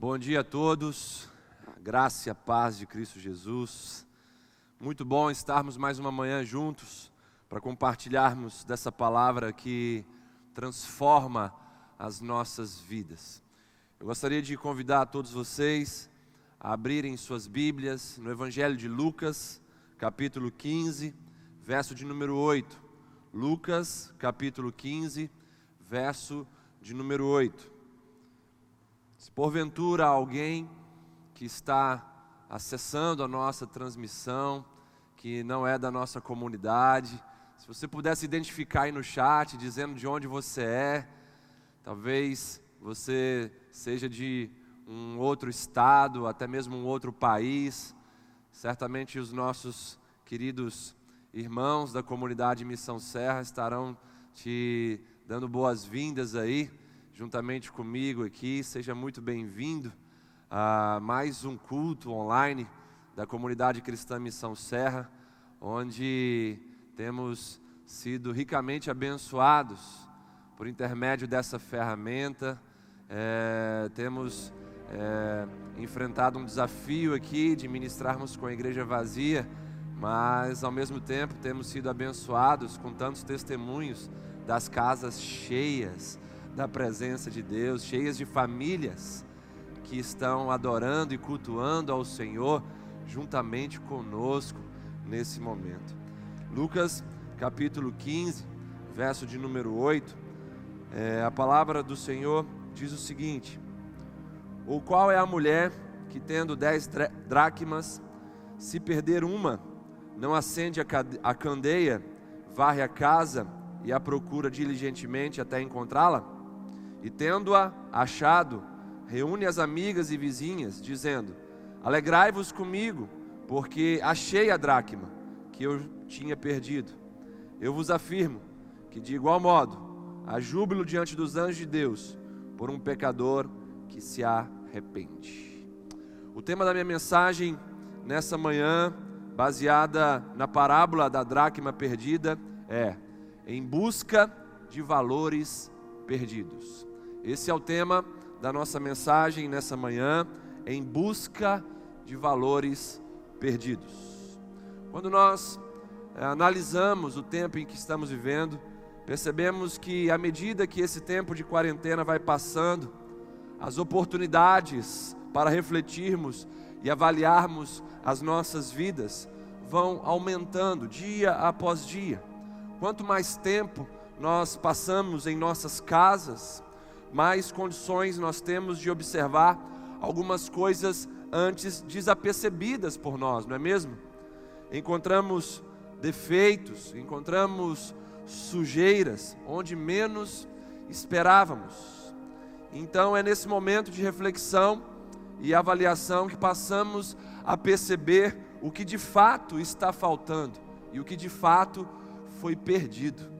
Bom dia a todos, graça e a paz de Cristo Jesus. Muito bom estarmos mais uma manhã juntos para compartilharmos dessa palavra que transforma as nossas vidas. Eu gostaria de convidar a todos vocês a abrirem suas Bíblias no Evangelho de Lucas, capítulo 15, verso de número 8. Lucas, capítulo 15, verso de número 8. Se porventura alguém que está acessando a nossa transmissão, que não é da nossa comunidade, se você pudesse identificar aí no chat, dizendo de onde você é, talvez você seja de um outro estado, até mesmo um outro país, certamente os nossos queridos irmãos da comunidade Missão Serra estarão te dando boas-vindas aí, juntamente comigo aqui. Seja muito bem-vindo a mais um culto online da comunidade cristã Missão Serra, onde temos sido ricamente abençoados por intermédio dessa ferramenta. É, temos é, enfrentado um desafio aqui de ministrarmos com a igreja vazia mas ao mesmo tempo temos sido abençoados com tantos testemunhos das casas cheias da presença de Deus, cheias de famílias que estão adorando e cultuando ao Senhor juntamente conosco nesse momento. Lucas capítulo 15, verso de número 8, é, a palavra do Senhor diz o seguinte: Ou qual é a mulher que, tendo dez dracmas, se perder uma, não acende a candeia, varre a casa e a procura diligentemente até encontrá-la? E tendo-a achado, reúne as amigas e vizinhas, dizendo: Alegrai-vos comigo, porque achei a dracma que eu tinha perdido. Eu vos afirmo que, de igual modo, há júbilo diante dos anjos de Deus por um pecador que se arrepende. O tema da minha mensagem nessa manhã baseada na parábola da dracma perdida, é em busca de valores perdidos. Esse é o tema da nossa mensagem nessa manhã, em busca de valores perdidos. Quando nós é, analisamos o tempo em que estamos vivendo, percebemos que à medida que esse tempo de quarentena vai passando, as oportunidades para refletirmos e avaliarmos as nossas vidas vão aumentando dia após dia. Quanto mais tempo nós passamos em nossas casas, mais condições nós temos de observar algumas coisas antes desapercebidas por nós, não é mesmo? Encontramos defeitos, encontramos sujeiras onde menos esperávamos. Então é nesse momento de reflexão e avaliação que passamos a perceber o que de fato está faltando e o que de fato foi perdido.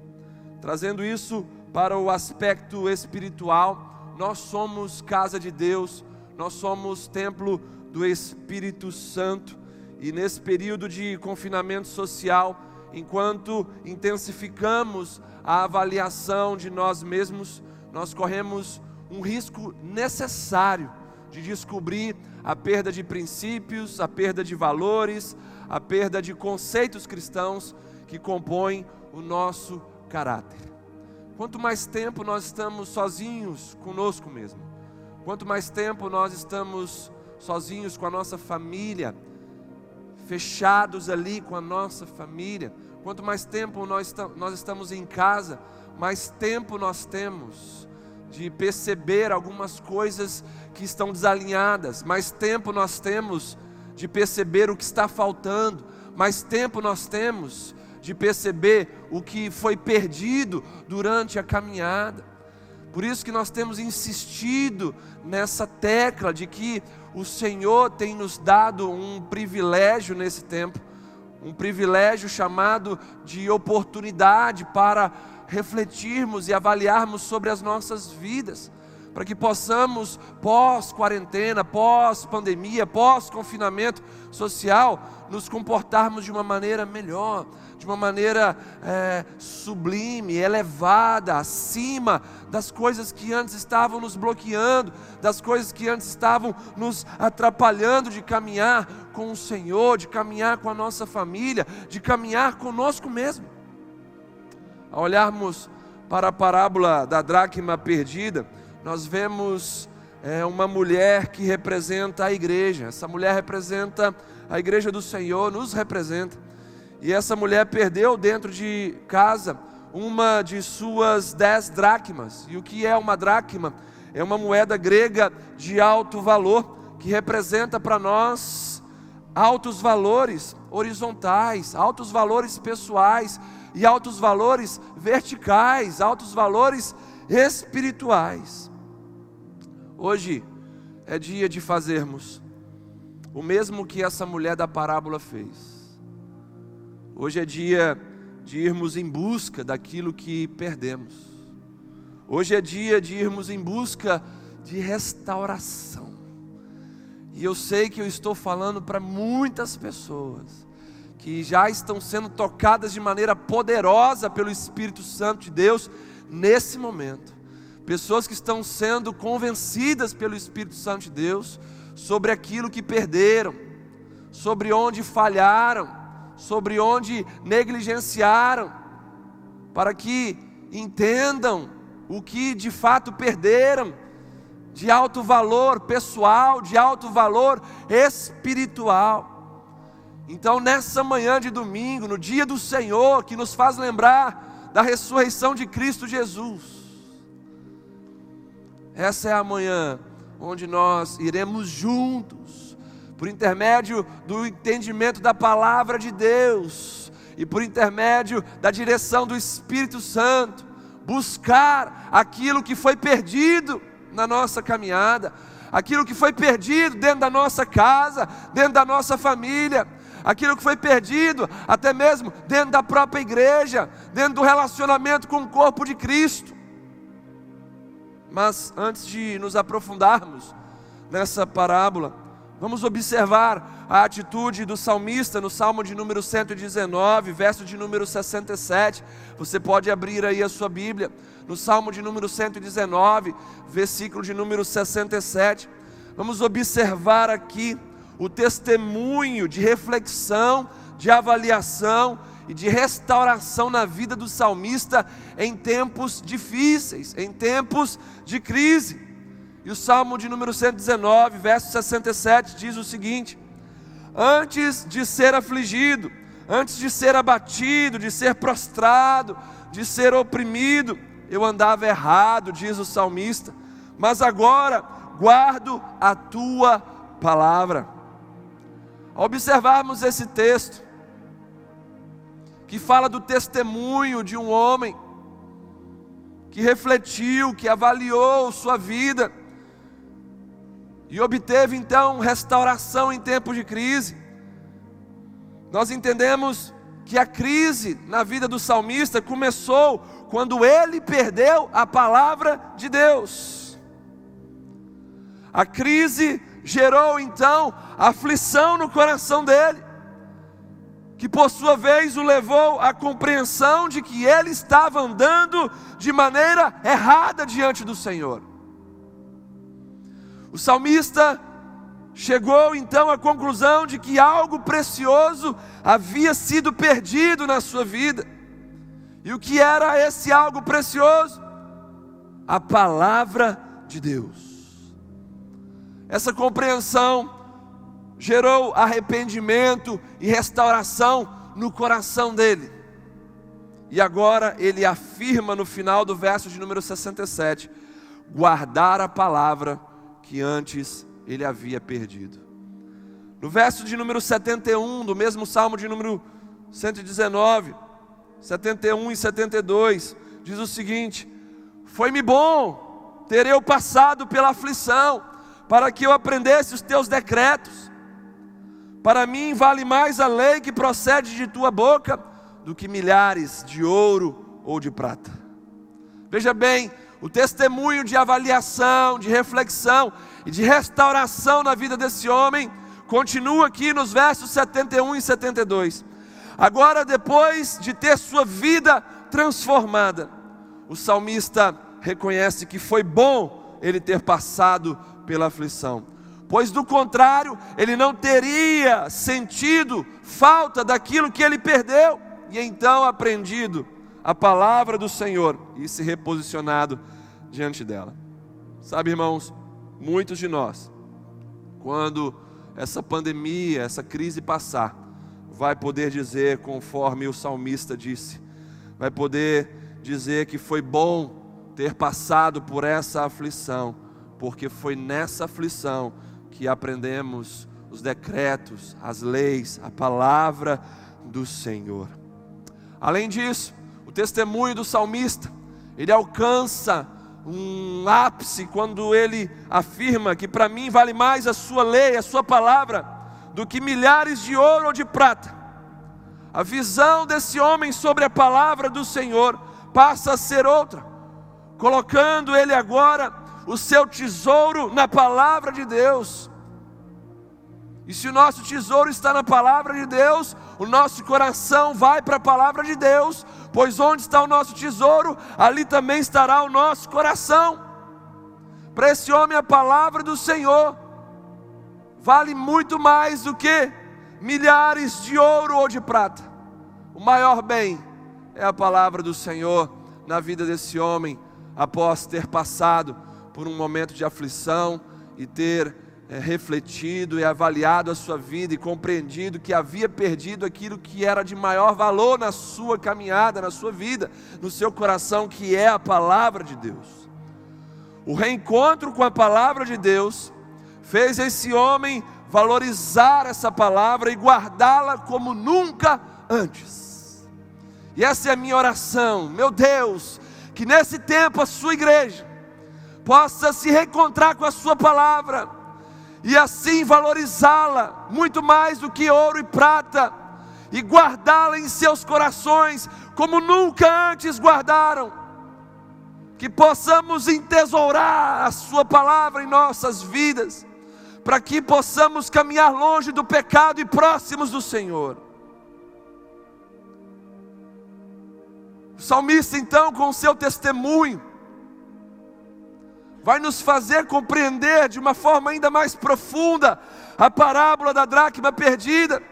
Trazendo isso para o aspecto espiritual, nós somos casa de Deus, nós somos templo do Espírito Santo, e nesse período de confinamento social, enquanto intensificamos a avaliação de nós mesmos, nós corremos um risco necessário de descobrir a perda de princípios, a perda de valores, a perda de conceitos cristãos que compõem o nosso caráter. Quanto mais tempo nós estamos sozinhos conosco mesmo, quanto mais tempo nós estamos sozinhos com a nossa família, fechados ali com a nossa família, quanto mais tempo nós, estamos em casa, mais tempo nós temos de perceber algumas coisas que estão desalinhadas, mais tempo nós temos de perceber o que está faltando, mais tempo nós temos de perceber o que foi perdido durante a caminhada. Por isso que nós temos insistido nessa tecla de que o Senhor tem nos dado um privilégio nesse tempo, um privilégio chamado de oportunidade para refletirmos e avaliarmos sobre as nossas vidas, para que possamos, pós-quarentena, pós-pandemia, pós-confinamento social, nos comportarmos de uma maneira melhor, de uma maneira é, sublime, elevada, acima das coisas que antes estavam nos bloqueando, das coisas que antes estavam nos atrapalhando de caminhar com o Senhor, de caminhar com a nossa família, de caminhar conosco mesmo. Ao olharmos para a parábola da dracma perdida, nós vemos é, uma mulher que representa a igreja. Essa mulher representa a igreja do Senhor, nos representa. E essa mulher perdeu dentro de casa uma de suas dez dracmas. E o que é uma dracma? É uma moeda grega de alto valor, que representa para nós altos valores horizontais, altos valores pessoais e altos valores verticais, altos valores espirituais. Hoje é dia de fazermos o mesmo que essa mulher da parábola fez. Hoje é dia de irmos em busca daquilo que perdemos. Hoje é dia de irmos em busca de restauração. E eu sei que eu estou falando para muitas pessoas que já estão sendo tocadas de maneira poderosa pelo Espírito Santo de Deus nesse momento pessoas que estão sendo convencidas pelo Espírito Santo de Deus sobre aquilo que perderam, sobre onde falharam, sobre onde negligenciaram, para que entendam o que de fato perderam, de alto valor pessoal, de alto valor espiritual. Então, nessa manhã de domingo, no dia do Senhor, que nos faz lembrar da ressurreição de Cristo Jesus, essa é a manhã onde nós iremos juntos, por intermédio do entendimento da palavra de Deus e por intermédio da direção do Espírito Santo, buscar aquilo que foi perdido na nossa caminhada, aquilo que foi perdido dentro da nossa casa, dentro da nossa família, aquilo que foi perdido até mesmo dentro da própria igreja, dentro do relacionamento com o corpo de Cristo. Mas antes de nos aprofundarmos nessa parábola, vamos observar a atitude do salmista no Salmo de número 119, verso de número 67. Você pode abrir aí a sua Bíblia, no Salmo de número 119, versículo de número 67. Vamos observar aqui o testemunho de reflexão, de avaliação e de restauração na vida do salmista em tempos difíceis, em tempos de crise. E o Salmo de número 119, verso 67 diz o seguinte: Antes de ser afligido, antes de ser abatido, de ser prostrado, de ser oprimido, eu andava errado, diz o salmista, mas agora guardo a tua palavra. Ao observarmos esse texto, que fala do testemunho de um homem que refletiu, que avaliou sua vida e obteve então restauração em tempos de crise. Nós entendemos que a crise na vida do salmista começou quando ele perdeu a palavra de Deus. A crise gerou então aflição no coração dele que por sua vez o levou à compreensão de que ele estava andando de maneira errada diante do Senhor. O salmista chegou então à conclusão de que algo precioso havia sido perdido na sua vida. E o que era esse algo precioso? A palavra de Deus. Essa compreensão gerou arrependimento e restauração no coração dele. E agora ele afirma no final do verso de número 67: guardar a palavra que antes ele havia perdido. No verso de número 71, do mesmo salmo de número 119, 71 e 72, diz o seguinte: Foi-me bom ter eu passado pela aflição, para que eu aprendesse os teus decretos. Para mim vale mais a lei que procede de tua boca do que milhares de ouro ou de prata. Veja bem, o testemunho de avaliação, de reflexão e de restauração na vida desse homem continua aqui nos versos 71 e 72. Agora, depois de ter sua vida transformada, o salmista reconhece que foi bom ele ter passado pela aflição, pois do contrário, ele não teria sentido falta daquilo que ele perdeu e então aprendido a palavra do Senhor e se reposicionado diante dela. Sabe, irmãos, muitos de nós, quando essa pandemia, essa crise passar, vai poder dizer, conforme o salmista disse, vai poder dizer que foi bom ter passado por essa aflição, porque foi nessa aflição que aprendemos os decretos, as leis, a palavra do Senhor. Além disso, o testemunho do salmista, ele alcança um ápice quando ele afirma que para mim vale mais a sua lei, a sua palavra, do que milhares de ouro ou de prata. A visão desse homem sobre a palavra do Senhor passa a ser outra, colocando ele agora o seu tesouro na palavra de Deus. E se o nosso tesouro está na palavra de Deus, o nosso coração vai para a palavra de Deus, pois onde está o nosso tesouro, ali também estará o nosso coração. Para esse homem, a palavra do Senhor vale muito mais do que milhares de ouro ou de prata. O maior bem é a palavra do Senhor na vida desse homem, após ter passado por um momento de aflição e ter é, refletido e avaliado a sua vida e compreendido que havia perdido aquilo que era de maior valor na sua caminhada, na sua vida, no seu coração, que é a palavra de Deus. O reencontro com a palavra de Deus fez esse homem valorizar essa palavra e guardá-la como nunca antes. E essa é a minha oração, meu Deus, que nesse tempo a sua igreja possa se reencontrar com a sua palavra e assim valorizá-la muito mais do que ouro e prata, e guardá-la em seus corações como nunca antes guardaram. Que possamos entesourar a Sua palavra em nossas vidas, para que possamos caminhar longe do pecado e próximos do Senhor. O salmista, então, com o seu testemunho, vai nos fazer compreender de uma forma ainda mais profunda a parábola da dracma perdida.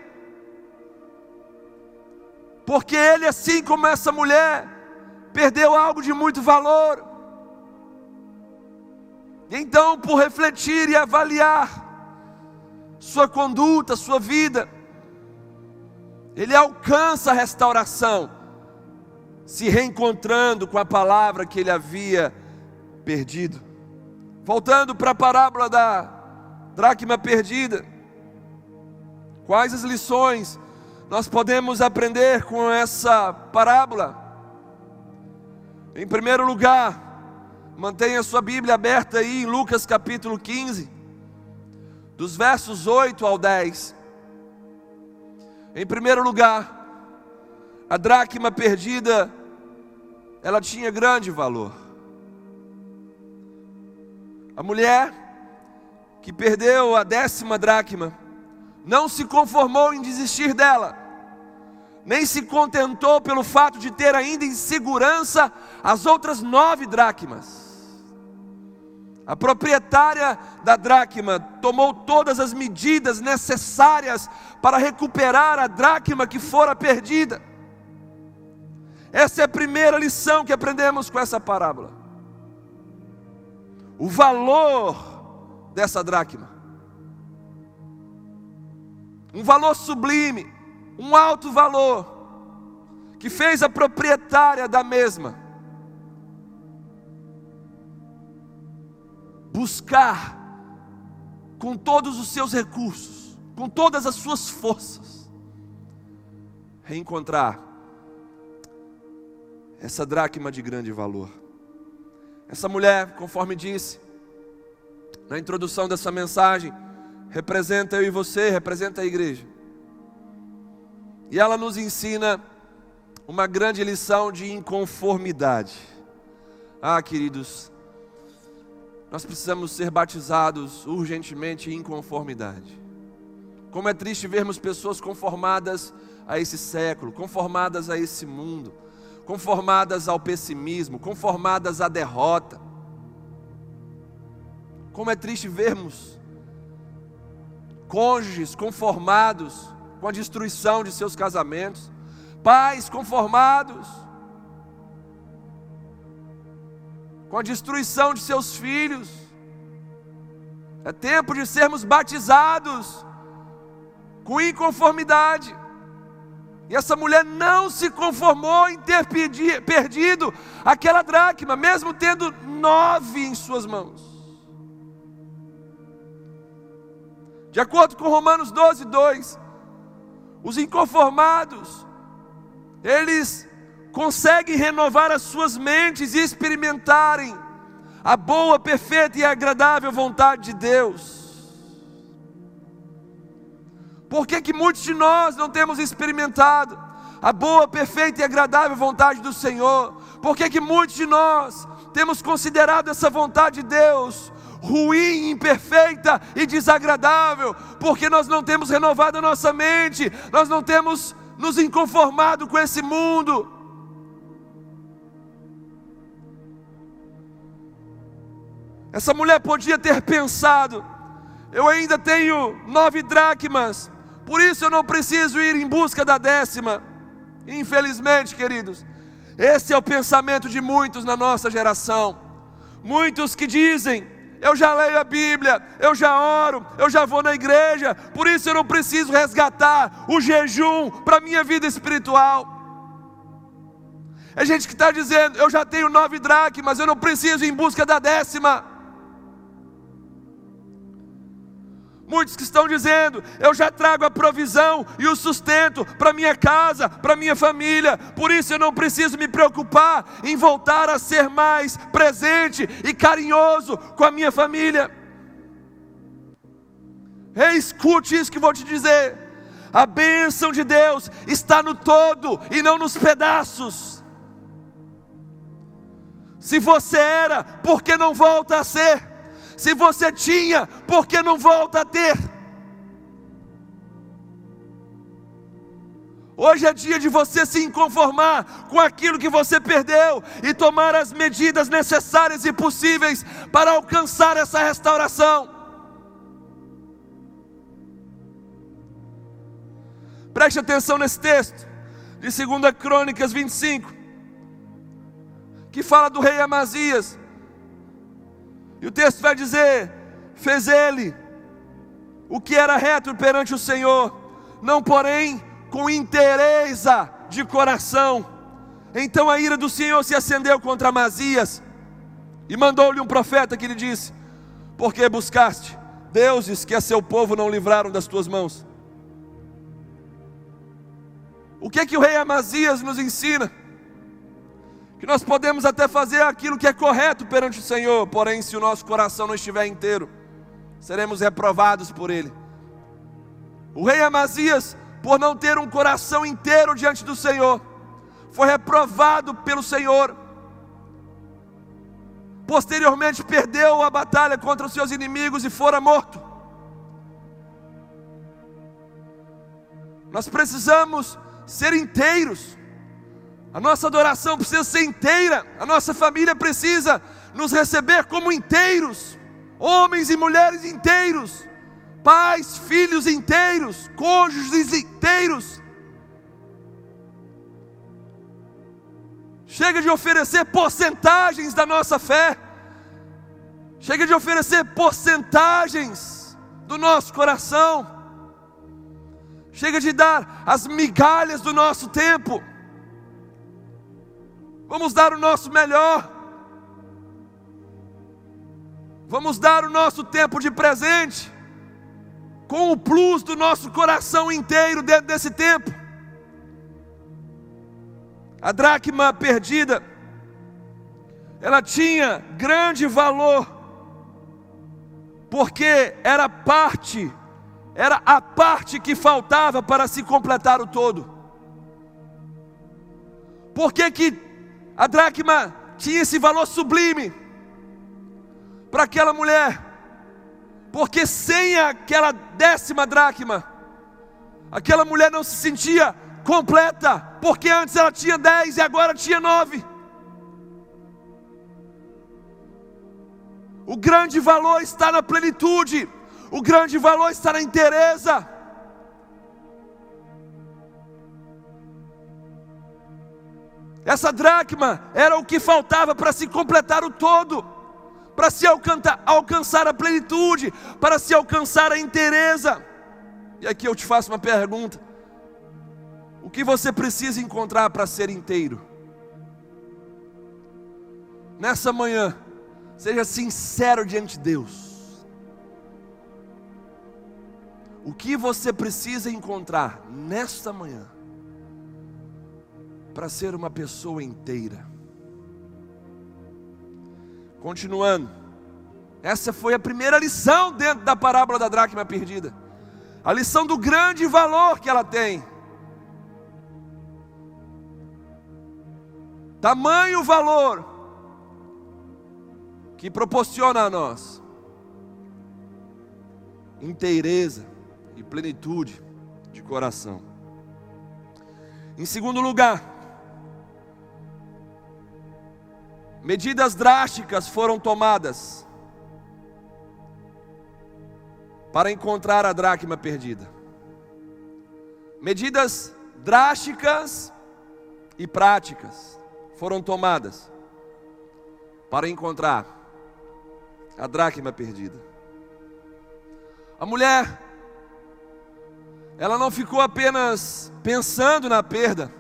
Porque ele, assim como essa mulher, perdeu algo de muito valor. Então, por refletir e avaliar sua conduta, sua vida, ele alcança a restauração, se reencontrando com a palavra que ele havia perdido. Voltando para a parábola da dracma perdida, quais as lições nós podemos aprender com essa parábola? Em primeiro lugar, mantenha sua Bíblia aberta aí em Lucas capítulo 15, dos versos 8 ao 10. Em primeiro lugar, a dracma perdida, ela tinha grande valor. A mulher que perdeu a décima dracma não se conformou em desistir dela, nem se contentou pelo fato de ter ainda em segurança as outras nove dracmas. A proprietária da dracma tomou todas as medidas necessárias para recuperar a dracma que fora perdida. Essa é a primeira lição que aprendemos com essa parábola o valor dessa dracma. Um valor sublime, um alto valor, que fez a proprietária da mesma buscar com todos os seus recursos, com todas as suas forças, reencontrar essa dracma de grande valor. Essa mulher, conforme disse na introdução dessa mensagem, representa eu e você, representa a igreja. E ela nos ensina uma grande lição de inconformidade. Ah, queridos, nós precisamos ser batizados urgentemente em conformidade. Como é triste vermos pessoas conformadas a esse século, conformadas a esse mundo, conformadas ao pessimismo, conformadas à derrota. Como é triste vermos cônjuges conformados com a destruição de seus casamentos, pais conformados com a destruição de seus filhos. É tempo de sermos batizados com inconformidade. E essa mulher não se conformou em ter perdido aquela dracma, mesmo tendo nove em suas mãos. De acordo com Romanos 12, 2, os inconformados, eles conseguem renovar as suas mentes e experimentarem a boa, perfeita e agradável vontade de Deus. Por que, que muitos de nós não temos experimentado a boa, perfeita e agradável vontade do Senhor? Por que, que muitos de nós temos considerado essa vontade de Deus ruim, imperfeita e desagradável? Porque nós não temos renovado a nossa mente, nós não temos nos inconformado com esse mundo. Essa mulher podia ter pensado: eu ainda tenho nove dracmas, por isso eu não preciso ir em busca da décima. Infelizmente, queridos, esse é o pensamento de muitos na nossa geração. Muitos que dizem: eu já leio a Bíblia, eu já oro, eu já vou na igreja, por isso eu não preciso resgatar o jejum para a minha vida espiritual. É gente que está dizendo: eu já tenho nove dracmas, eu não preciso ir em busca da décima. Muitos que estão dizendo: eu já trago a provisão e o sustento para minha casa, para minha família, por isso eu não preciso me preocupar em voltar a ser mais presente e carinhoso com a minha família. Ei, escute isso que vou te dizer: a bênção de Deus está no todo e não nos pedaços. Se você era, por que não volta a ser? Se você tinha, por que não volta a ter? Hoje é dia de você se inconformar com aquilo que você perdeu e tomar as medidas necessárias e possíveis para alcançar essa restauração. Preste atenção nesse texto de 2 Crônicas 25, que fala do rei Amazias. E o texto vai dizer: fez ele o que era reto perante o Senhor, não porém com interesa de coração. Então a ira do Senhor se acendeu contra Amazias e mandou-lhe um profeta que lhe disse: Porque buscaste deuses que a seu povo não livraram das tuas mãos? O que é que o rei Amazias nos ensina? Que nós podemos até fazer aquilo que é correto perante o Senhor, porém, se o nosso coração não estiver inteiro, seremos reprovados por Ele. O rei Amazias, por não ter um coração inteiro diante do Senhor, foi reprovado pelo Senhor. Posteriormente, perdeu a batalha contra os seus inimigos e fora morto. Nós precisamos ser inteiros. A nossa adoração precisa ser inteira, a nossa família precisa nos receber como inteiros, homens e mulheres inteiros, pais, filhos inteiros, cônjuges inteiros. Chega de oferecer porcentagens da nossa fé, chega de oferecer porcentagens do nosso coração, chega de dar as migalhas do nosso tempo. Vamos dar o nosso melhor. Vamos dar o nosso tempo de presente, com o plus do nosso coração inteiro dentro desse tempo. A dracma perdida, ela tinha grande valor, porque era parte, era a parte que faltava para se completar o todo. Por que, que a dracma tinha esse valor sublime para aquela mulher, porque sem aquela décima dracma, aquela mulher não se sentia completa, porque antes ela tinha dez e agora tinha nove. O grande valor está na plenitude, o grande valor está na inteireza. Essa dracma era o que faltava para se completar o todo, para se alcançar a plenitude, para se alcançar a inteireza. E aqui eu te faço uma pergunta: o que você precisa encontrar para ser inteiro? Nessa manhã, seja sincero diante de Deus. O que você precisa encontrar nesta manhã? Para ser uma pessoa inteira. Continuando, essa foi a primeira lição dentro da parábola da dracma perdida, a lição do grande valor que ela tem. Tamanho valor que proporciona a nós inteireza e plenitude de coração. Em segundo lugar, Medidas drásticas foram tomadas para encontrar a dracma perdida. Medidas drásticas e práticas foram tomadas para encontrar a dracma perdida. A mulher, ela não ficou apenas pensando na perda,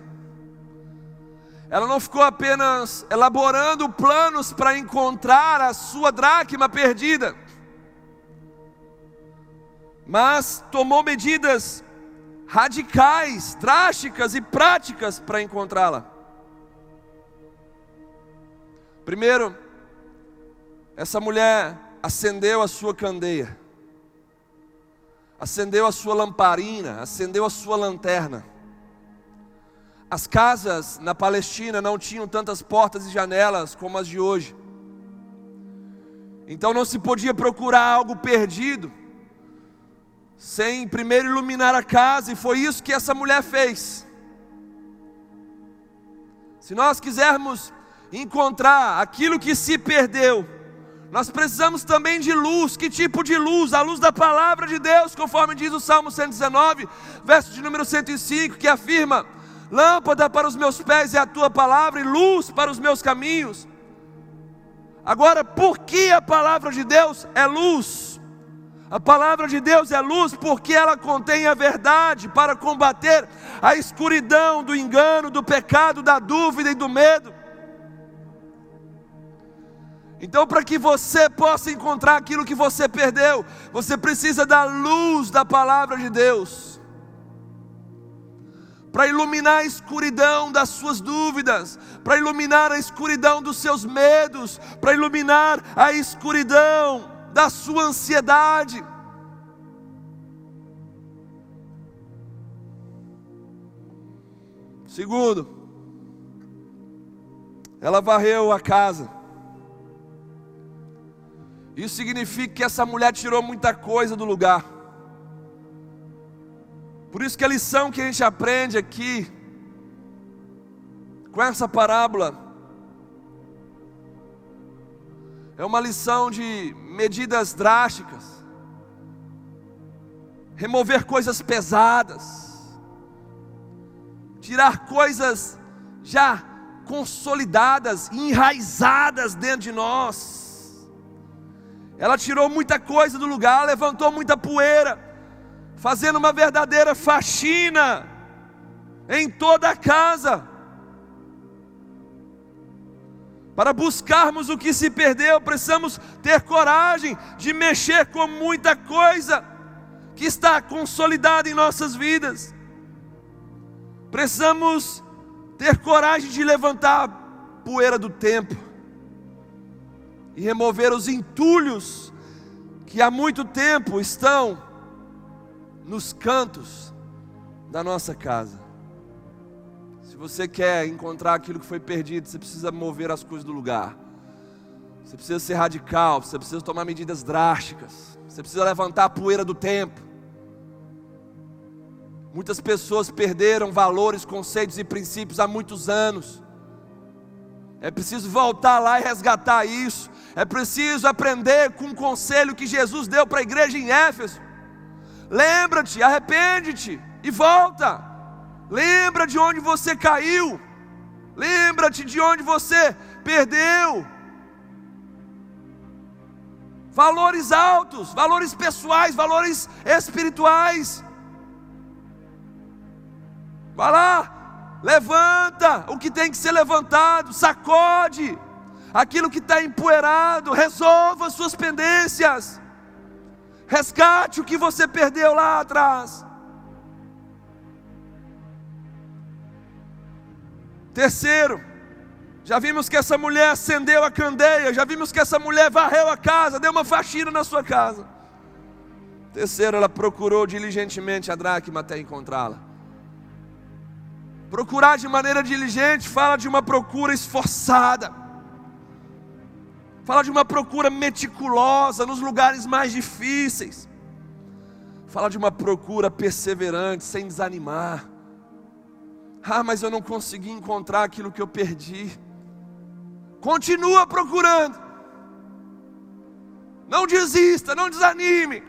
ela não ficou apenas elaborando planos para encontrar a sua dracma perdida, mas tomou medidas radicais, drásticas e práticas para encontrá-la. Primeiro, essa mulher acendeu a sua candeia, acendeu a sua lamparina, acendeu a sua lanterna. As casas na Palestina não tinham tantas portas e janelas como as de hoje. Então não se podia procurar algo perdido sem primeiro iluminar a casa, e foi isso que essa mulher fez. Se nós quisermos encontrar aquilo que se perdeu, nós precisamos também de luz. Que tipo de luz? A luz da palavra de Deus, conforme diz o Salmo 119, verso de número 105, que afirma: Lâmpada para os meus pés é a tua palavra e luz para os meus caminhos. Agora, por que a palavra de Deus é luz? A palavra de Deus é luz porque ela contém a verdade para combater a escuridão do engano, do pecado, da dúvida e do medo. Então, para que você possa encontrar aquilo que você perdeu, você precisa da luz da palavra de Deus para iluminar a escuridão das suas dúvidas, para iluminar a escuridão dos seus medos, para iluminar a escuridão da sua ansiedade. Segundo, ela varreu a casa. Isso significa que essa mulher tirou muita coisa do lugar. Por isso que a lição que a gente aprende aqui, com essa parábola, é uma lição de medidas drásticas, remover coisas pesadas, tirar coisas já consolidadas, enraizadas dentro de nós. Ela tirou muita coisa do lugar, levantou muita poeira fazendo uma verdadeira faxina em toda a casa, para buscarmos o que se perdeu, precisamos ter coragem de mexer com muita coisa que está consolidada em nossas vidas. Precisamos ter coragem de levantar a poeira do tempo e remover os entulhos que há muito tempo estão nos cantos da nossa casa. Se você quer encontrar aquilo que foi perdido, você precisa mover as coisas do lugar. Você precisa ser radical, você precisa tomar medidas drásticas. Você precisa levantar a poeira do tempo. Muitas pessoas perderam valores, conceitos e princípios há muitos anos. É preciso voltar lá e resgatar isso. É preciso aprender com o conselho que Jesus deu para a igreja em Éfeso. Lembra-te, arrepende-te e volta. Lembra de onde você caiu. Lembra-te de onde você perdeu. Valores altos, valores pessoais, valores espirituais. Vai lá, levanta o que tem que ser levantado, sacode aquilo que está empoeirado, resolva suas pendências, resgate o que você perdeu lá atrás. Terceiro, já vimos que essa mulher acendeu a candeia, já vimos que essa mulher varreu a casa, deu uma faxina na sua casa. Terceiro, ela procurou diligentemente a dracma até encontrá-la. Procurar de maneira diligente fala de uma procura esforçada, fala de uma procura meticulosa nos lugares mais difíceis, fala de uma procura perseverante, sem desanimar. Ah, mas eu não consegui encontrar aquilo que eu perdi. Continua procurando. Não desista, não desanime.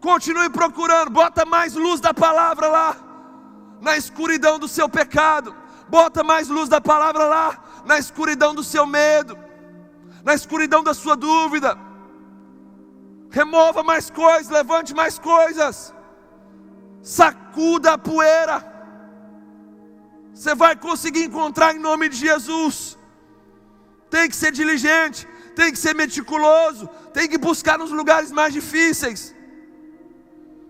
Continue procurando, bota mais luz da palavra lá na escuridão do seu pecado. Bota mais luz da palavra lá, na escuridão do seu medo, na escuridão da sua dúvida. Remova mais coisas, levante mais coisas. Sacuda a poeira. Você vai conseguir encontrar em nome de Jesus. Tem que ser diligente, tem que ser meticuloso, tem que buscar nos lugares mais difíceis.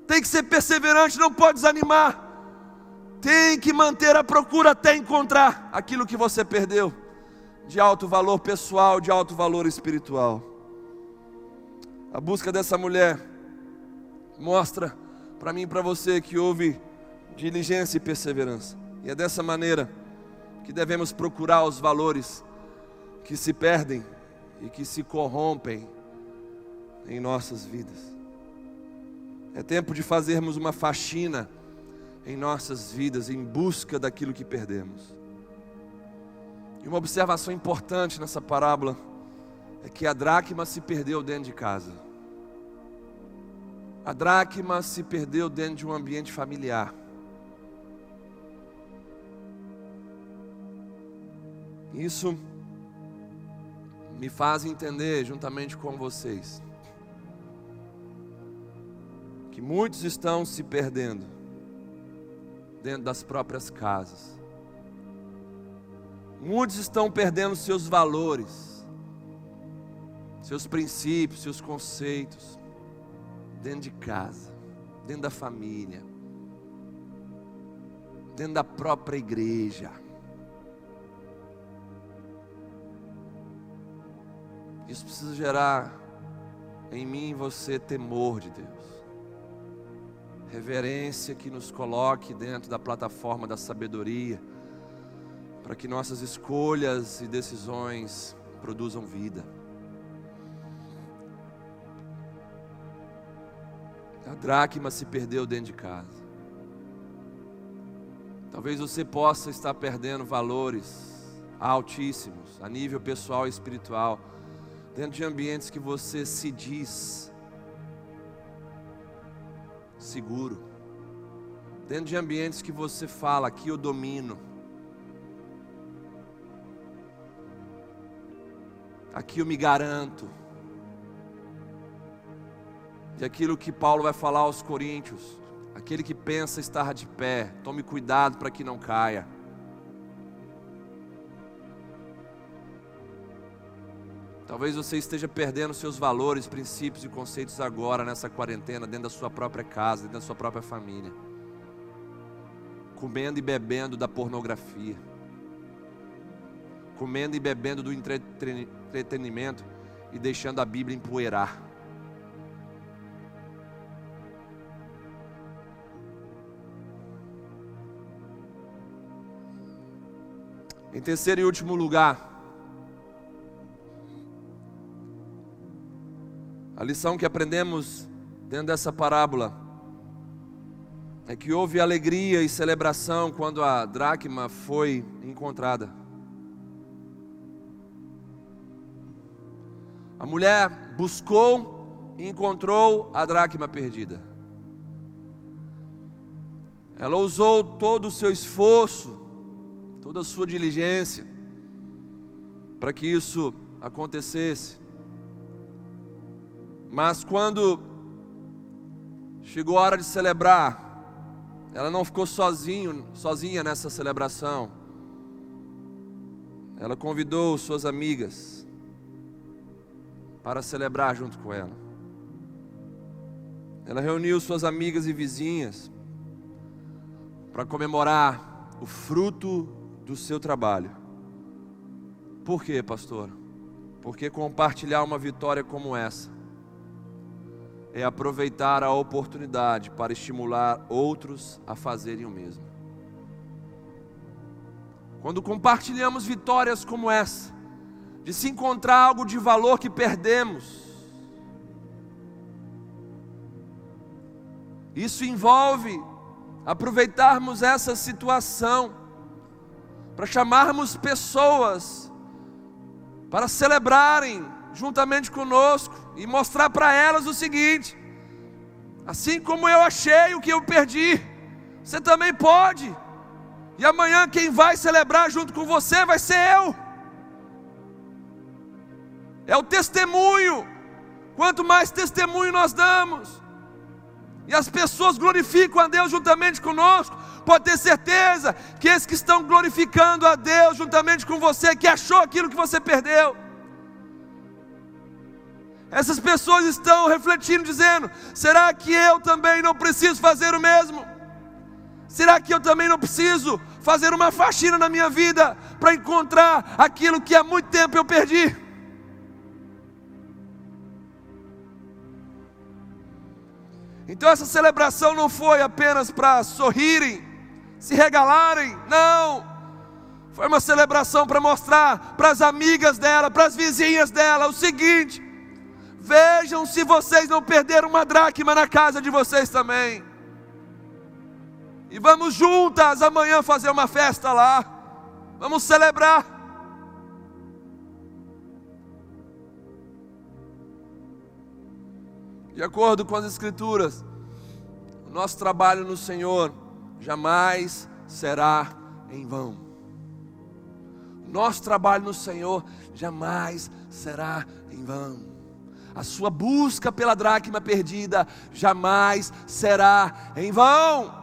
Tem que ser perseverante, não pode desanimar. Tem que manter a procura até encontrar aquilo que você perdeu, de alto valor pessoal, de alto valor espiritual. A busca dessa mulher mostra para mim e para você que houve diligência e perseverança. E é dessa maneira que devemos procurar os valores que se perdem e que se corrompem em nossas vidas. É tempo de fazermos uma faxina em nossas vidas em busca daquilo que perdemos. E uma observação importante nessa parábola é que a dracma se perdeu dentro de casa. A dracma se perdeu dentro de um ambiente familiar. Isso me faz entender, juntamente com vocês, que muitos estão se perdendo dentro das próprias casas. Muitos estão perdendo seus valores, seus princípios, seus conceitos, dentro de casa, dentro da família, dentro da própria igreja. Isso precisa gerar em mim e você temor de Deus reverência que nos coloque dentro da plataforma da sabedoria, para que nossas escolhas e decisões produzam vida. A dracma se perdeu dentro de casa. Talvez você possa estar perdendo valores altíssimos, a nível pessoal e espiritual, dentro de ambientes que você se diz seguro. Dentro de ambientes que você fala, aqui eu domino. Aqui eu me garanto. De aquilo que Paulo vai falar aos Coríntios. Aquele que pensa estar de pé, tome cuidado para que não caia. Talvez você esteja perdendo seus valores, princípios e conceitos agora nessa quarentena, dentro da sua própria casa, dentro da sua própria família. Comendo e bebendo da pornografia. Comendo e bebendo do entretenimento e deixando a Bíblia empoeirar. Em terceiro e último lugar, a lição que aprendemos dentro dessa parábola é que houve alegria e celebração quando a dracma foi encontrada. A mulher buscou e encontrou a dracma perdida. Ela usou todo o seu esforço, toda a sua diligência para que isso acontecesse. Mas quando chegou a hora de celebrar, ela não ficou sozinho, sozinha nessa celebração. Ela convidou suas amigas para celebrar junto com ela. Ela reuniu suas amigas e vizinhas para comemorar o fruto do seu trabalho. Por quê, pastor? Porque compartilhar uma vitória como essa é aproveitar a oportunidade para estimular outros a fazerem o mesmo. Quando compartilhamos vitórias como essa, de se encontrar algo de valor que perdemos, isso envolve aproveitarmos essa situação para chamarmos pessoas para celebrarem juntamente conosco e mostrar para elas o seguinte: assim como eu achei o que eu perdi, você também pode. E amanhã quem vai celebrar junto com você vai ser eu. É o testemunho. Quanto mais testemunho nós damos, e as pessoas glorificam a Deus juntamente conosco, pode ter certeza que esses que estão glorificando a Deus juntamente com você, que achou aquilo que você perdeu, essas pessoas estão refletindo, dizendo: será que eu também não preciso fazer o mesmo? Será que eu também não preciso fazer uma faxina na minha vida para encontrar aquilo que há muito tempo eu perdi? Então essa celebração não foi apenas para sorrirem, se regalarem, não. Foi uma celebração para mostrar para as amigas dela, para as vizinhas dela, o seguinte: vejam se vocês não perderam uma dracma na casa de vocês também. E vamos juntas amanhã fazer uma festa lá. Vamos celebrar. De acordo com as Escrituras, o nosso trabalho no Senhor jamais será em vão. Nosso trabalho no Senhor jamais será em vão. A sua busca pela dracma perdida jamais será em vão.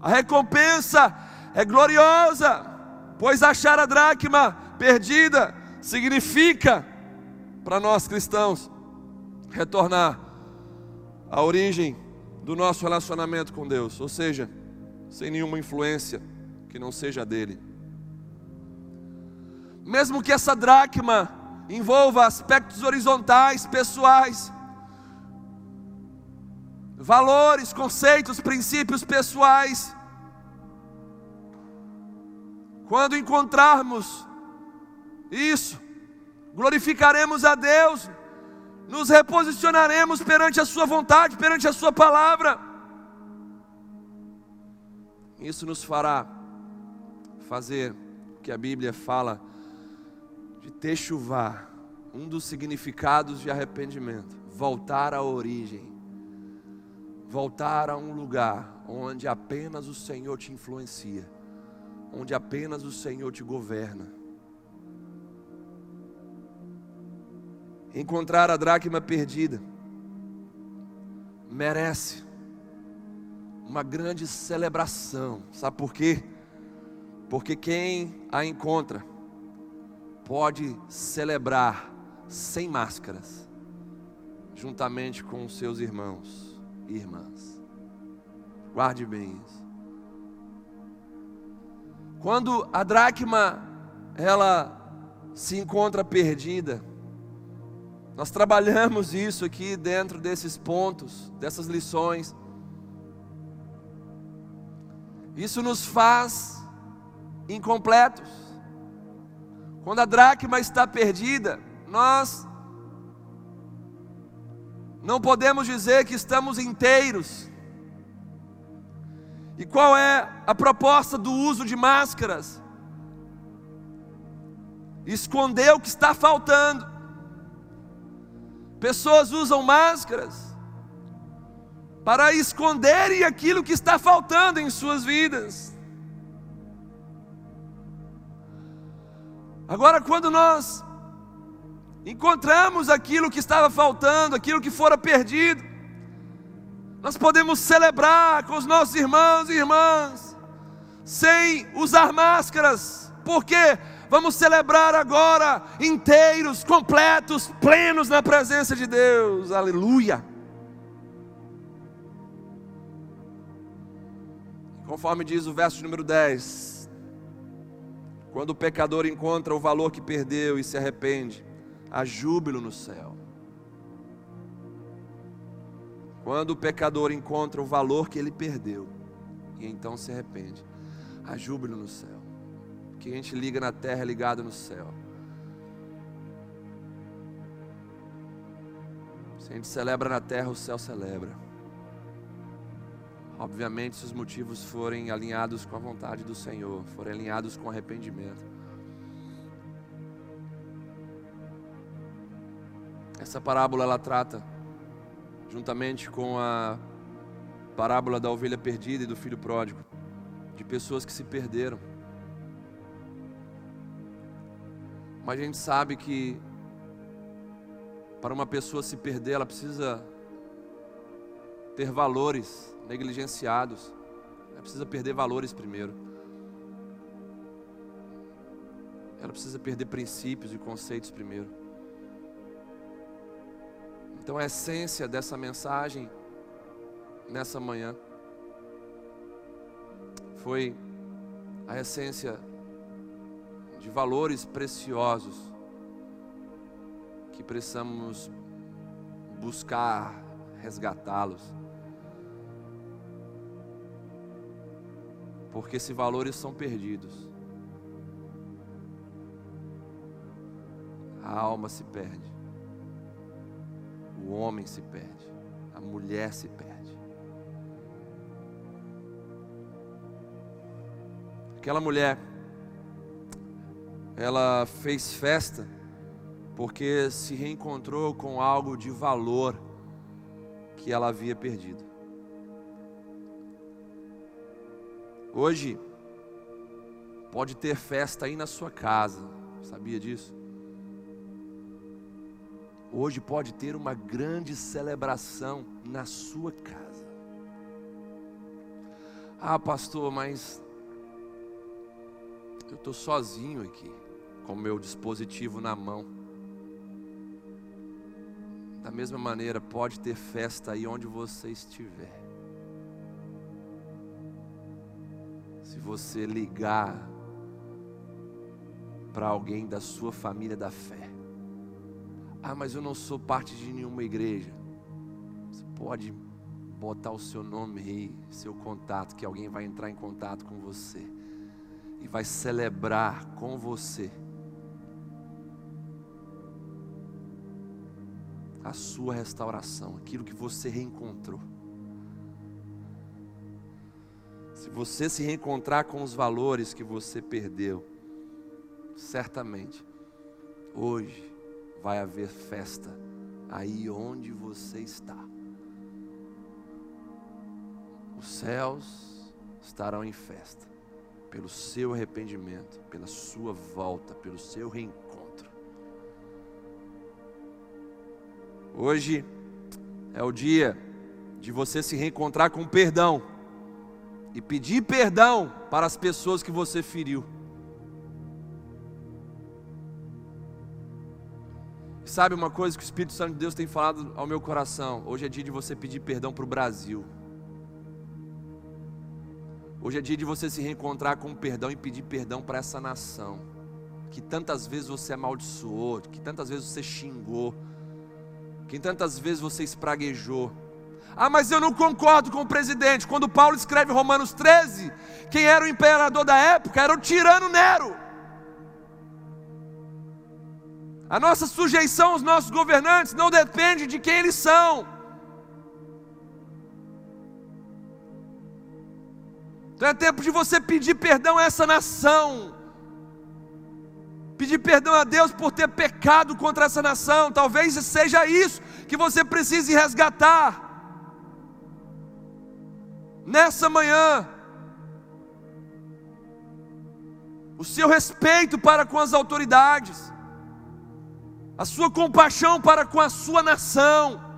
A recompensa é gloriosa, pois achar a dracma perdida significa para nós cristãos retornar à origem do nosso relacionamento com Deus, ou seja, sem nenhuma influência que não seja dele. Mesmo que essa dracma envolva aspectos horizontais, pessoais, valores, conceitos, princípios pessoais, quando encontrarmos isso, glorificaremos a Deus, nos reposicionaremos perante a Sua vontade, perante a Sua palavra. Isso nos fará fazer o que a Bíblia fala de techuvá, um dos significados de arrependimento, voltar à origem, voltar a um lugar onde apenas o Senhor te influencia, onde apenas o Senhor te governa encontrar a dracma perdida, merece uma grande celebração. Sabe por quê? Porque quem a encontra pode celebrar sem máscaras, juntamente com os seus irmãos e irmãs. Guarde bem isso. Quando a dracma ela se encontra perdida, nós trabalhamos isso aqui dentro desses pontos, dessas lições. Isso nos faz incompletos. Quando a dracma está perdida, nós não podemos dizer que estamos inteiros. E qual é a proposta do uso de máscaras? Esconder o que está faltando. Pessoas usam máscaras para esconderem aquilo que está faltando em suas vidas. Agora, quando nós encontramos aquilo que estava faltando, aquilo que fora perdido, nós podemos celebrar com os nossos irmãos e irmãs, sem usar máscaras, porque vamos celebrar agora inteiros, completos, plenos na presença de Deus, aleluia. Conforme diz o verso número 10, quando o pecador encontra o valor que perdeu e se arrepende, há júbilo no céu. Quando o pecador encontra o valor que ele perdeu e então se arrepende, há júbilo no céu. Que a gente liga na terra ligado no céu. Se a gente celebra na terra, o céu celebra. Obviamente, se os motivos forem alinhados com a vontade do Senhor, forem alinhados com arrependimento. Essa parábola ela trata juntamente com a parábola da ovelha perdida e do filho pródigo, de pessoas que se perderam. Mas a gente sabe que para uma pessoa se perder, ela precisa ter valores negligenciados. Ela precisa perder valores primeiro. Ela precisa perder princípios e conceitos primeiro. Então, a essência dessa mensagem nessa manhã foi a essência de valores preciosos que precisamos buscar resgatá-los. Porque esses valores são perdidos. A alma se perde. O homem se perde, a mulher se perde. Aquela mulher, ela fez festa porque se reencontrou com algo de valor que ela havia perdido. Hoje, pode ter festa aí na sua casa, sabia disso? Hoje pode ter uma grande celebração na sua casa. Ah, pastor, mas eu estou sozinho aqui, com o meu dispositivo na mão. Da mesma maneira, pode ter festa aí onde você estiver. Se você ligar para alguém da sua família da fé, ah, mas eu não sou parte de nenhuma igreja. Você pode botar o seu nome aí, seu contato, que alguém vai entrar em contato com você e vai celebrar com você a sua restauração, aquilo que você reencontrou. Se você se reencontrar com os valores que você perdeu, certamente, hoje, vai haver festa aí onde você está. Os céus estarão em festa pelo seu arrependimento, pela sua volta, pelo seu reencontro. Hoje é o dia de você se reencontrar com perdão e pedir perdão para as pessoas que você feriu. Sabe uma coisa que o Espírito Santo de Deus tem falado ao meu coração? Hoje é dia de você pedir perdão para o Brasil. Hoje é dia de você se reencontrar com perdão e pedir perdão para essa nação. Que tantas vezes você amaldiçoou, que tantas vezes você xingou, que tantas vezes você espraguejou. Ah, mas eu não concordo com o presidente. Quando Paulo escreve Romanos 13, quem era o imperador da época era o tirano Nero. A nossa sujeição aos nossos governantes não depende de quem eles são. Então é tempo de você pedir perdão a essa nação. Pedir perdão a Deus por ter pecado contra essa nação. Talvez seja isso que você precise resgatar. Nessa manhã, o seu respeito para com as autoridades, a sua compaixão para com a sua nação.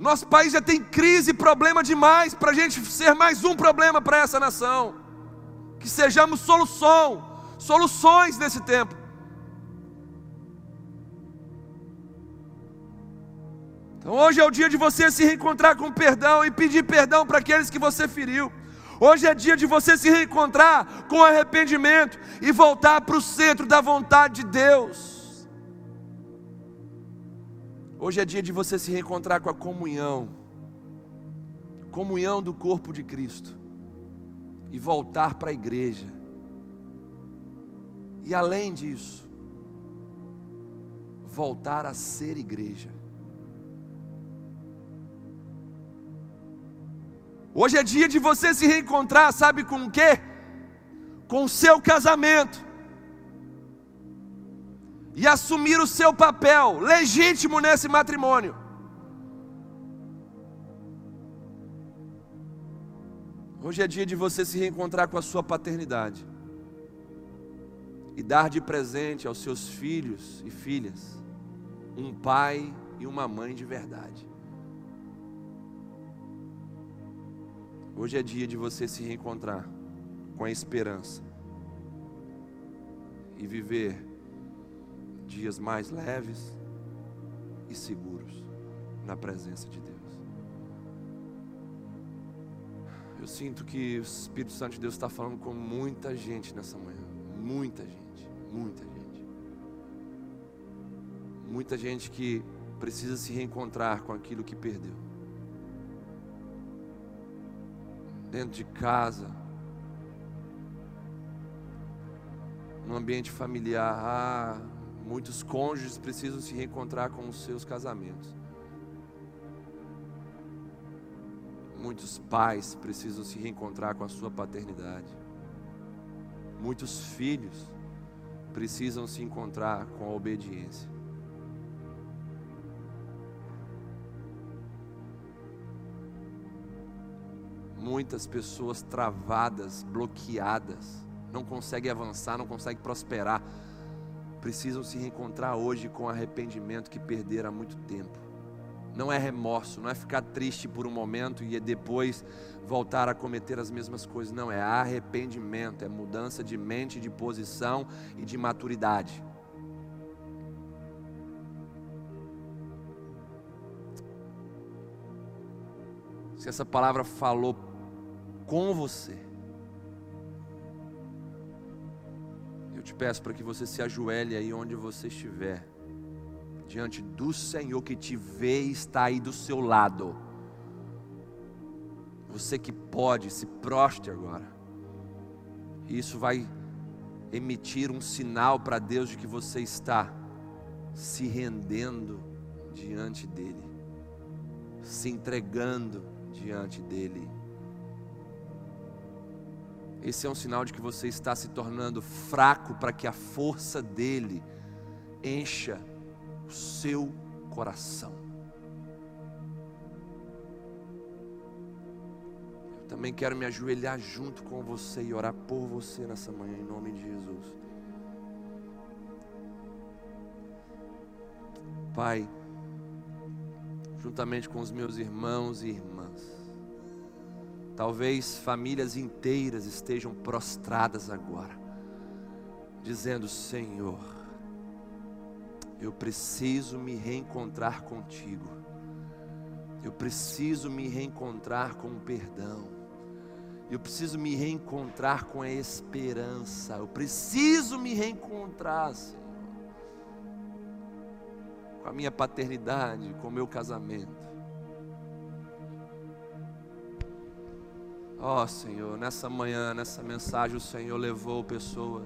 Nosso país já tem crise e problema demais para a gente ser mais um problema para essa nação. Que sejamos solução, soluções nesse tempo. Então hoje é o dia de você se reencontrar com perdão e pedir perdão para aqueles que você feriu. Hoje é dia de você se reencontrar com arrependimento e voltar para o centro da vontade de Deus. Hoje é dia de você se reencontrar com a comunhão, comunhão do corpo de Cristo, e voltar para a igreja. E além disso, voltar a ser igreja. Hoje é dia de você se reencontrar, sabe com o quê? Com o seu casamento e assumir o seu papel legítimo nesse matrimônio. Hoje é dia de você se reencontrar com a sua paternidade e dar de presente aos seus filhos e filhas um pai e uma mãe de verdade. Hoje é dia de você se reencontrar com a esperança e viver dias mais leves e seguros na presença de Deus. Eu sinto que o Espírito Santo de Deus está falando com muita gente nessa manhã. Muita gente, muita gente. Muita gente que precisa se reencontrar com aquilo que perdeu. Dentro de casa, no ambiente familiar. Ah, Muitos cônjuges precisam se reencontrar com os seus casamentos. Muitos pais precisam se reencontrar com a sua paternidade. Muitos filhos precisam se encontrar com a obediência. Muitas pessoas travadas, bloqueadas, não conseguem avançar, não conseguem prosperar precisam se reencontrar hoje com arrependimento que perderam há muito tempo. Não é remorso, não é ficar triste por um momento e depois voltar a cometer as mesmas coisas. Não, é arrependimento, é mudança de mente, de posição e de maturidade. Se essa palavra falou com você, Eu te peço para que você se ajoelhe aí onde você estiver, diante do Senhor que te vê e está aí do seu lado. Você que pode, se proste agora. Isso vai emitir um sinal para Deus de que você está se rendendo diante dEle, se entregando diante dEle. Esse é um sinal de que você está se tornando fraco para que a força dele encha o seu coração. Eu também quero me ajoelhar junto com você e orar por você nessa manhã, em nome de Jesus. Pai, juntamente com os meus irmãos e irmãs, Talvez famílias inteiras estejam prostradas agora, dizendo: Senhor, eu preciso me reencontrar contigo, eu preciso me reencontrar com o perdão, eu preciso me reencontrar com a esperança, eu preciso me reencontrar, Senhor. com a minha paternidade, com o meu casamento. Ó oh, Senhor, nessa manhã, nessa mensagem, o Senhor levou pessoas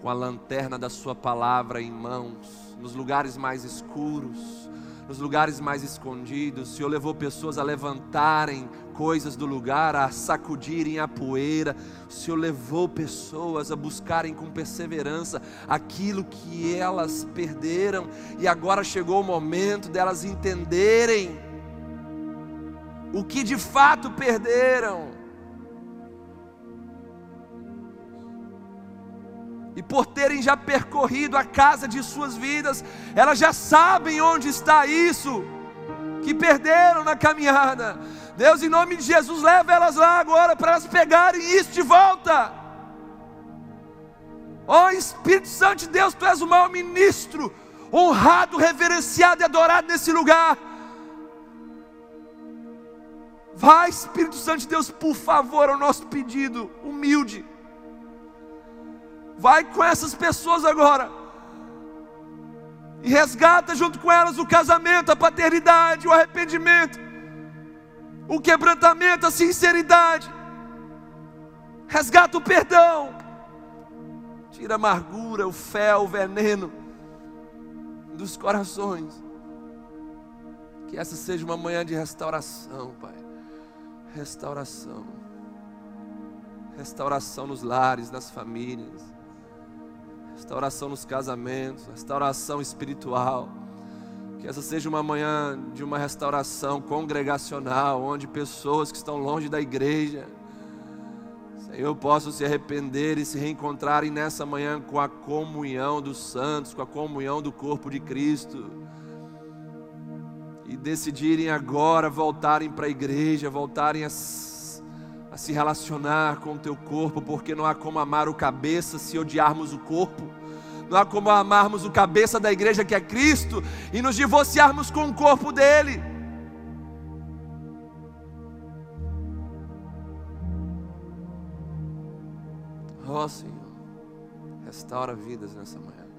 com a lanterna da Sua palavra em mãos, nos lugares mais escuros, nos lugares mais escondidos. O Senhor levou pessoas a levantarem coisas do lugar, a sacudirem a poeira. O Senhor levou pessoas a buscarem com perseverança aquilo que elas perderam, e agora chegou o momento delas entenderem o que de fato perderam. E por terem já percorrido a casa de suas vidas, elas já sabem onde está isso que perderam na caminhada. Deus, em nome de Jesus, leva elas lá agora para elas pegarem isso de volta. Ó oh, Espírito Santo de Deus, tu és o maior ministro, honrado, reverenciado e adorado nesse lugar. Vai, Espírito Santo de Deus, por favor, ao nosso pedido, humilde. Vai com essas pessoas agora. E resgata junto com elas o casamento, a paternidade, o arrependimento, o quebrantamento, a sinceridade. Resgata o perdão. Tira a amargura, o fel, o veneno dos corações. Que essa seja uma manhã de restauração, Pai restauração. Restauração nos lares, nas famílias. Restauração nos casamentos, restauração espiritual. Que essa seja uma manhã de uma restauração congregacional, onde pessoas que estão longe da igreja, Senhor, possam se arrepender e se reencontrarem nessa manhã com a comunhão dos santos, com a comunhão do corpo de Cristo e decidirem agora voltarem para a igreja, voltarem a, a, se relacionar com o teu corpo, porque não há como amar o cabeça se odiarmos o corpo, não há como amarmos o cabeça da igreja que é Cristo e nos divorciarmos com o corpo dele. Ó oh, Senhor, restaura vidas nessa manhã.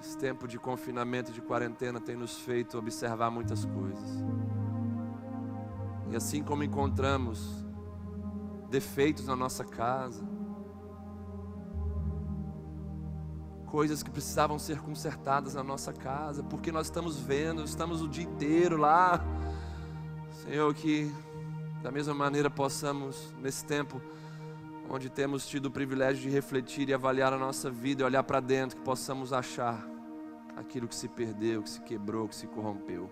Esse tempo de confinamento, de quarentena, tem nos feito observar muitas coisas. E assim como encontramos defeitos na nossa casa, coisas que precisavam ser consertadas na nossa casa, porque nós estamos vendo, estamos o dia inteiro lá. Senhor, que da mesma maneira possamos, nesse tempo, onde temos tido o privilégio de refletir e avaliar a nossa vida e olhar para dentro, que possamos achar aquilo que se perdeu, que se quebrou, que se corrompeu.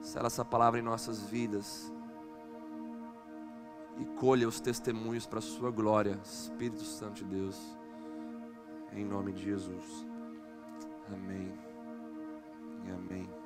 Sela essa palavra em nossas vidas e colha os testemunhos para a sua glória, Espírito Santo de Deus, em nome de Jesus. Amém e amém.